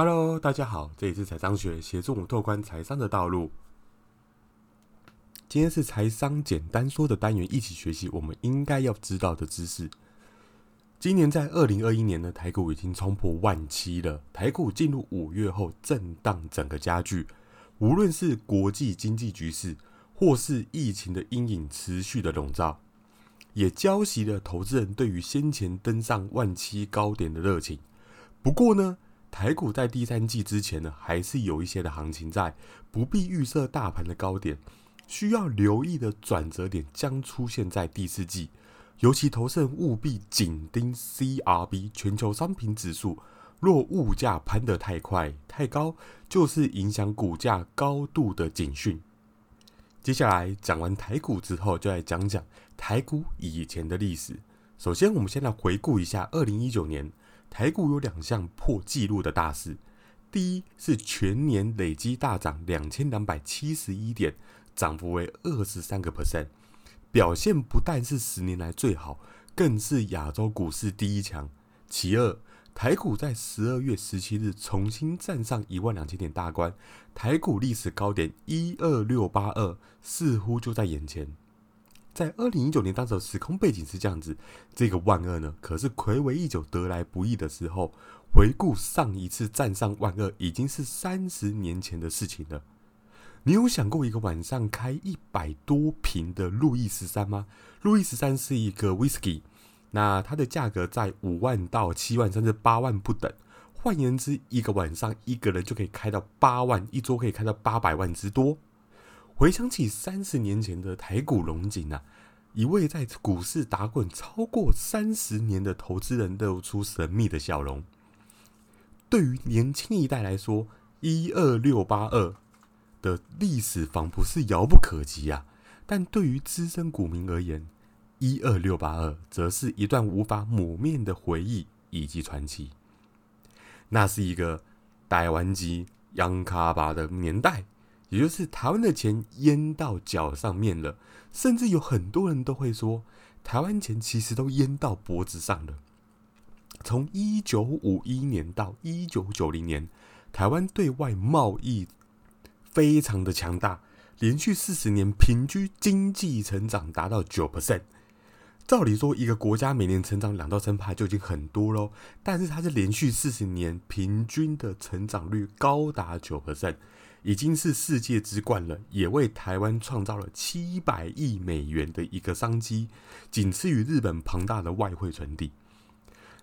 Hello，大家好，这里是财商学，协助我们拓宽财商的道路。今天是财商简单说的单元，一起学习我们应该要知道的知识。今年在二零二一年呢，台股已经冲破万七了。台股进入五月后，震荡整个加剧，无论是国际经济局势，或是疫情的阴影持续的笼罩，也浇熄了投资人对于先前登上万七高点的热情。不过呢，台股在第三季之前呢，还是有一些的行情在，不必预设大盘的高点。需要留意的转折点将出现在第四季，尤其投资人务必紧盯 CRB 全球商品指数。若物价攀得太快太高，就是影响股价高度的警讯。接下来讲完台股之后，就来讲讲台股以前的历史。首先，我们先来回顾一下二零一九年。台股有两项破纪录的大事，第一是全年累积大涨两千两百七十一点，涨幅为二十三个 percent，表现不但是十年来最好，更是亚洲股市第一强。其二，台股在十二月十七日重新站上一万两千点大关，台股历史高点一二六八二似乎就在眼前。在二零一九年，当时的时空背景是这样子，这个万二呢，可是魁违已久得来不易的时候。回顾上一次站上万二，已经是三十年前的事情了。你有想过一个晚上开一百多瓶的路易十三吗？路易十三是一个 whisky，那它的价格在五万到七万甚至八万不等。换言之，一个晚上一个人就可以开到八万，一桌可以开到八百万之多。回想起三十年前的台股龙井啊，一位在股市打滚超过三十年的投资人露出神秘的笑容。对于年轻一代来说，一二六八二的历史仿佛是遥不可及啊！但对于资深股民而言，一二六八二则是一段无法抹灭的回忆以及传奇。那是一个台湾机央卡巴的年代。也就是台湾的钱淹到脚上面了，甚至有很多人都会说，台湾钱其实都淹到脖子上了。从一九五一年到一九九零年，台湾对外贸易非常的强大，连续四十年平均经济成长达到九 percent。照理说，一个国家每年成长两到三帕就已经很多喽，但是它是连续四十年平均的成长率高达九 percent。已经是世界之冠了，也为台湾创造了七百亿美元的一个商机，仅次于日本庞大的外汇存底。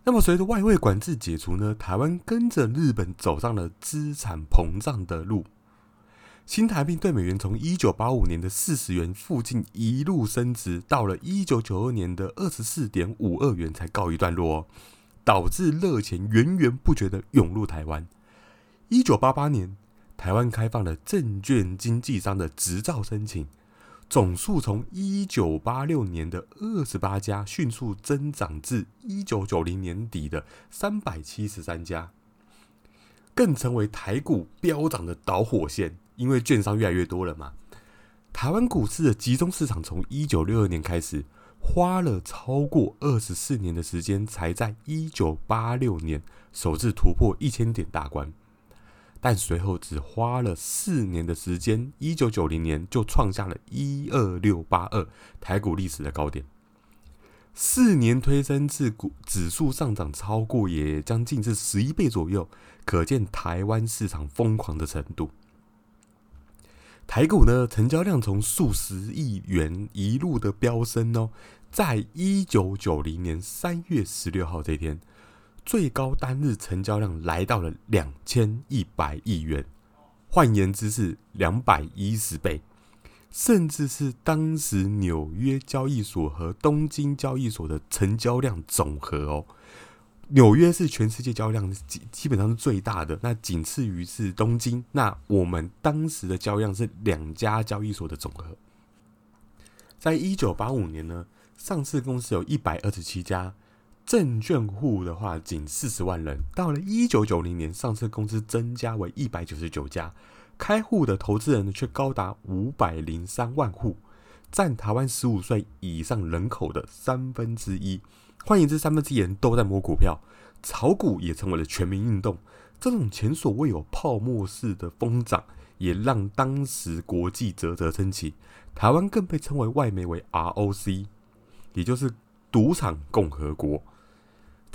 那么，随着外汇管制解除呢？台湾跟着日本走上了资产膨胀的路。新台币对美元从一九八五年的四十元附近一路升值，到了一九九二年的二十四点五二元才告一段落，导致热钱源源不绝的涌入台湾。一九八八年。台湾开放了证券经纪商的执照申请，总数从一九八六年的二十八家迅速增长至一九九零年底的三百七十三家，更成为台股飙涨的导火线。因为券商越来越多了嘛，台湾股市的集中市场从一九六二年开始，花了超过二十四年的时间，才在一九八六年首次突破一千点大关。但随后只花了四年的时间，一九九零年就创下了一二六八二台股历史的高点。四年推升至股指数上涨超过也将近是十一倍左右，可见台湾市场疯狂的程度。台股呢，成交量从数十亿元一路的飙升哦，在一九九零年三月十六号这天。最高单日成交量来到了两千一百亿元，换言之是两百一十倍，甚至是当时纽约交易所和东京交易所的成交量总和哦。纽约是全世界交易量基基本上是最大的，那仅次于是东京。那我们当时的交易量是两家交易所的总和。在一九八五年呢，上市公司有一百二十七家。证券户的话仅四十万人，到了一九九零年，上市公司增加为一百九十九家，开户的投资人呢却高达五百零三万户，占台湾十五岁以上人口的三分之一。换言之，三分之一人都在摸股票，炒股也成为了全民运动。这种前所未有泡沫式的疯涨，也让当时国际啧啧称奇。台湾更被称为外媒为 ROC，也就是赌场共和国。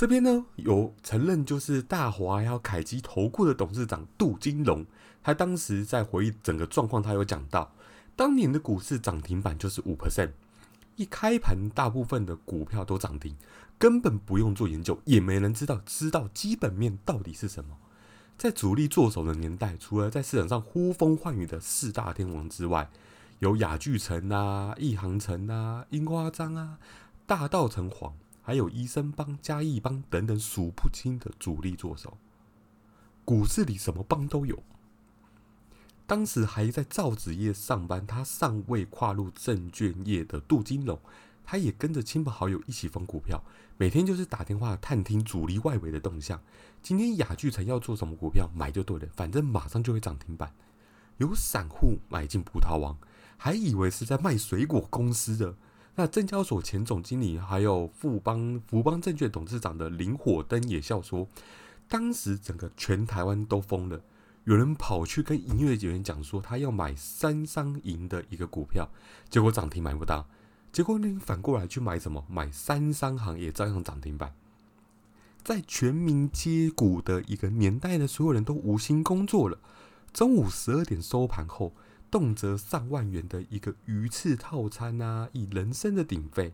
这边呢有承认，就是大华要凯基投顾的董事长杜金龙，他当时在回忆整个状况，他有讲到，当年的股市涨停板就是五 percent，一开盘大部分的股票都涨停，根本不用做研究，也没人知道知道基本面到底是什么。在主力做手的年代，除了在市场上呼风唤雨的四大天王之外，有雅聚城啊、易航城啊、樱花章啊、大道城隍。还有医生帮、嘉义帮等等数不清的主力做手，股市里什么帮都有。当时还在造纸业上班，他尚未跨入证券业的杜金龙，他也跟着亲朋好友一起疯股票，每天就是打电话探听主力外围的动向。今天雅聚城要做什么股票，买就对了，反正马上就会涨停板。有散户买进葡萄王，还以为是在卖水果公司的。那证交所前总经理，还有富邦福邦证券董事长的林火灯也笑说，当时整个全台湾都疯了，有人跑去跟营业员讲说，他要买三商银的一个股票，结果涨停买不到，结果你反过来去买什么？买三商行也照样涨停板。在全民接股的一个年代呢，所有人都无心工作了，中午十二点收盘后。动辄上万元的一个鱼翅套餐啊，以人生的鼎沸。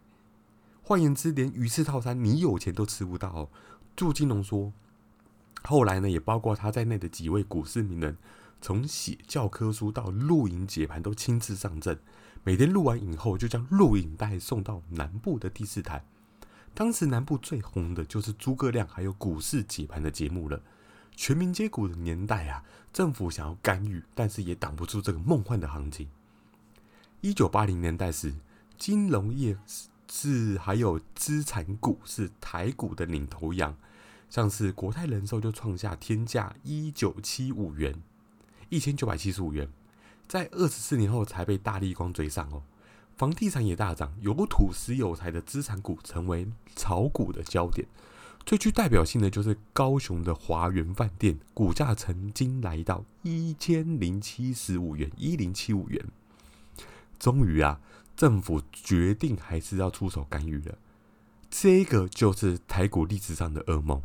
换言之，连鱼翅套餐你有钱都吃不到。祝金龙说，后来呢，也包括他在内的几位股市名人，从写教科书到录影解盘都亲自上阵。每天录完影后，就将录影带送到南部的第四台。当时南部最红的就是诸葛亮还有股市解盘的节目了。全民接股的年代啊，政府想要干预，但是也挡不住这个梦幻的行情。一九八零年代时，金融业是还有资产股是台股的领头羊，像是国泰人寿就创下天价一九七五元，一千九百七十五元，在二十四年后才被大力光追上哦。房地产也大涨，有土石有财的资产股成为炒股的焦点。最具代表性的就是高雄的华源饭店，股价曾经来到一千零七十五元，一零七五元。终于啊，政府决定还是要出手干预了。这个就是台股历史上的噩梦。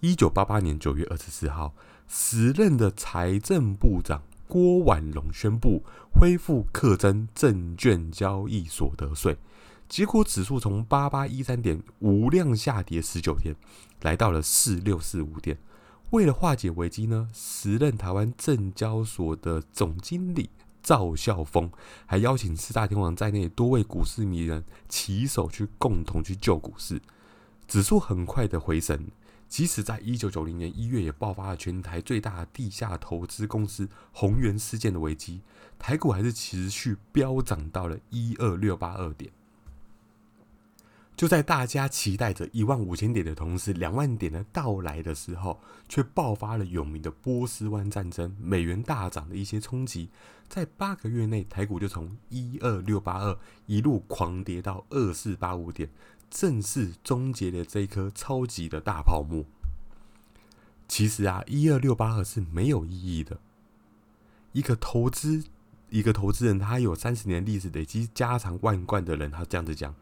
一九八八年九月二十四号，时任的财政部长郭婉龙宣布恢复课征证券交易所得税。结果指数从八八一三点无量下跌十九天，来到了四六四五点。为了化解危机呢，时任台湾证交所的总经理赵孝峰，还邀请四大天王在内多位股市迷人起手去共同去救股市。指数很快的回升，即使在一九九零年一月也爆发了全台最大地下投资公司宏源事件的危机，台股还是持续飙涨到了一二六八二点。就在大家期待着一万五千点的同时，两万点的到来的时候，却爆发了有名的波斯湾战争，美元大涨的一些冲击，在八个月内，台股就从一二六八二一路狂跌到二四八五点，正式终结了这一颗超级的大泡沫。其实啊，一二六八二是没有意义的。一个投资，一个投资人，他有三十年历史，累积家常万贯的人，他这样子讲。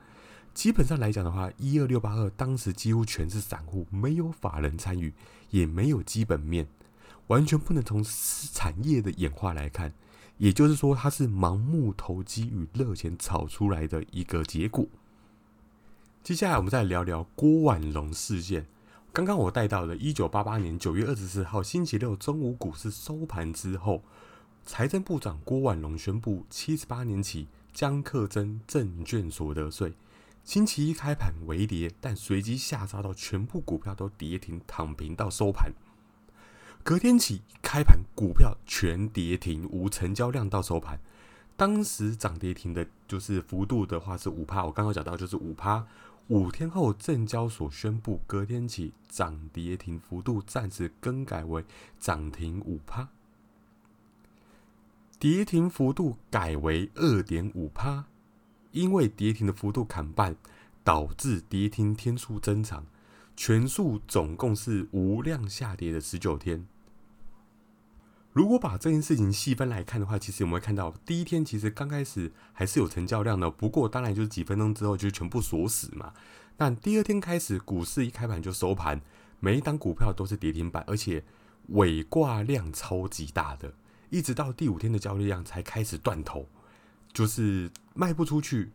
基本上来讲的话，一二六八二当时几乎全是散户，没有法人参与，也没有基本面，完全不能从产业的演化来看。也就是说，它是盲目投机与热钱炒出来的一个结果。接下来，我们再聊聊郭婉龙事件。刚刚我带到了，一九八八年九月二十四号星期六中午股市收盘之后，财政部长郭婉龙宣布，七十八年起将课征证券所得税。星期一开盘微跌，但随即下杀到全部股票都跌停躺平到收盘。隔天起开盘股票全跌停，无成交量到收盘。当时涨跌停的就是幅度的话是五趴，我刚刚讲到就是五趴。五天后证交所宣布，隔天起涨跌停幅度暂时更改为涨停五趴，跌停幅度改为二点五趴。因为跌停的幅度砍半，导致跌停天数增长，全数总共是无量下跌的十九天。如果把这件事情细分来看的话，其实我们会看到，第一天其实刚开始还是有成交量的，不过当然就是几分钟之后就全部锁死嘛。但第二天开始，股市一开盘就收盘，每一档股票都是跌停板，而且尾挂量超级大的，一直到第五天的交易量才开始断头，就是卖不出去。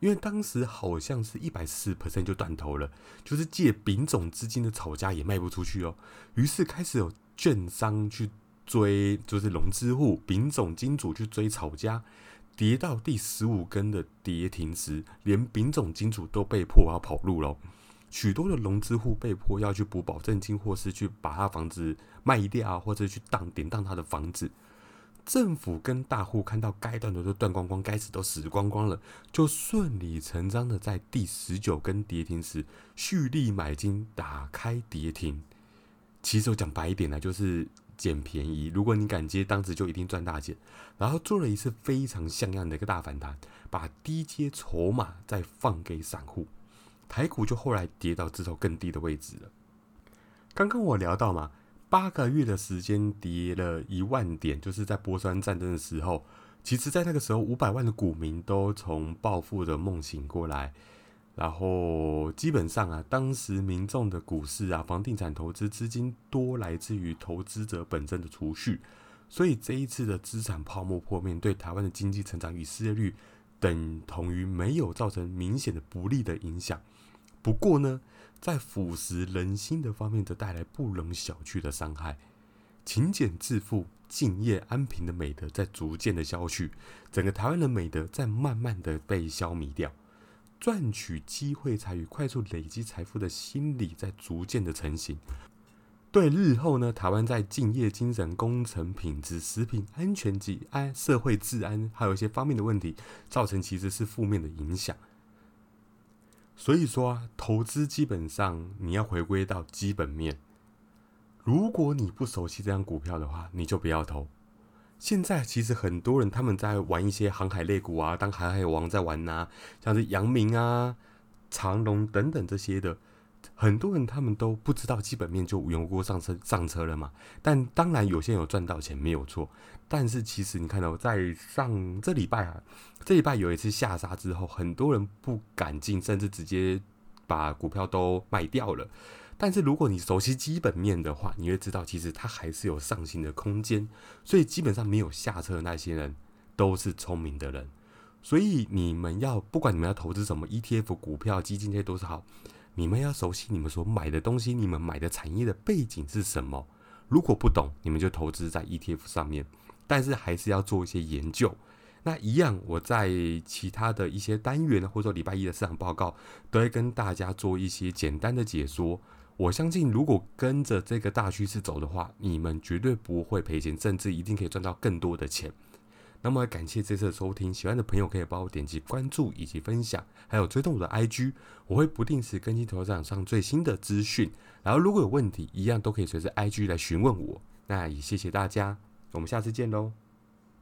因为当时好像是一百四 percent 就断头了，就是借丙种资金的炒家也卖不出去哦，于是开始有券商去。追就是融资户、丙种金主去追炒家，跌到第十五根的跌停时，连丙种金主都被迫要跑路了。许多的融资户被迫要去补保证金，或是去把他房子卖掉，或者去当典当他的房子。政府跟大户看到该断的都断光光，该死都死光光了，就顺理成章的在第十九根跌停时蓄力买金，打开跌停。其实我讲白一点呢，就是。捡便宜，如果你敢接，当时就一定赚大钱。然后做了一次非常像样的一个大反弹，把低阶筹码再放给散户，台股就后来跌到至少更低的位置了。刚刚我聊到嘛，八个月的时间跌了一万点，就是在波川战争的时候，其实在那个时候，五百万的股民都从暴富的梦醒过来。然后基本上啊，当时民众的股市啊、房地产投资资金多来自于投资者本身的储蓄，所以这一次的资产泡沫破灭，对台湾的经济成长与失业率等同于没有造成明显的不利的影响。不过呢，在腐蚀人心的方面，则带来不容小觑的伤害。勤俭致富、敬业安平的美德在逐渐的消去，整个台湾的美德在慢慢的被消弭掉。赚取机会才与快速累积财富的心理在逐渐的成型，对日后呢台湾在敬业精神、工程品质、食品安全及安社会治安，还有一些方面的问题，造成其实是负面的影响。所以说啊，投资基本上你要回归到基本面。如果你不熟悉这张股票的话，你就不要投。现在其实很多人他们在玩一些航海类股啊，当航海王在玩呐，像是阳明啊、长隆等等这些的，很多人他们都不知道基本面就无缘无故上车上车了嘛。但当然有些人有赚到钱没有错，但是其实你看到在上这礼拜啊，这礼拜有一次下杀之后，很多人不敢进，甚至直接把股票都卖掉了。但是如果你熟悉基本面的话，你会知道其实它还是有上行的空间。所以基本上没有下车的那些人都是聪明的人。所以你们要不管你们要投资什么 ETF、股票、基金这些都是好，你们要熟悉你们所买的东西，你们买的产业的背景是什么。如果不懂，你们就投资在 ETF 上面，但是还是要做一些研究。那一样，我在其他的一些单元或者说礼拜一的市场报告，都会跟大家做一些简单的解说。我相信，如果跟着这个大趋势走的话，你们绝对不会赔钱，甚至一定可以赚到更多的钱。那么，感谢这次的收听，喜欢的朋友可以帮我点击关注以及分享，还有追踪我的 IG，我会不定时更新头像上最新的资讯。然后，如果有问题，一样都可以随着 IG 来询问我。那也谢谢大家，我们下次见喽。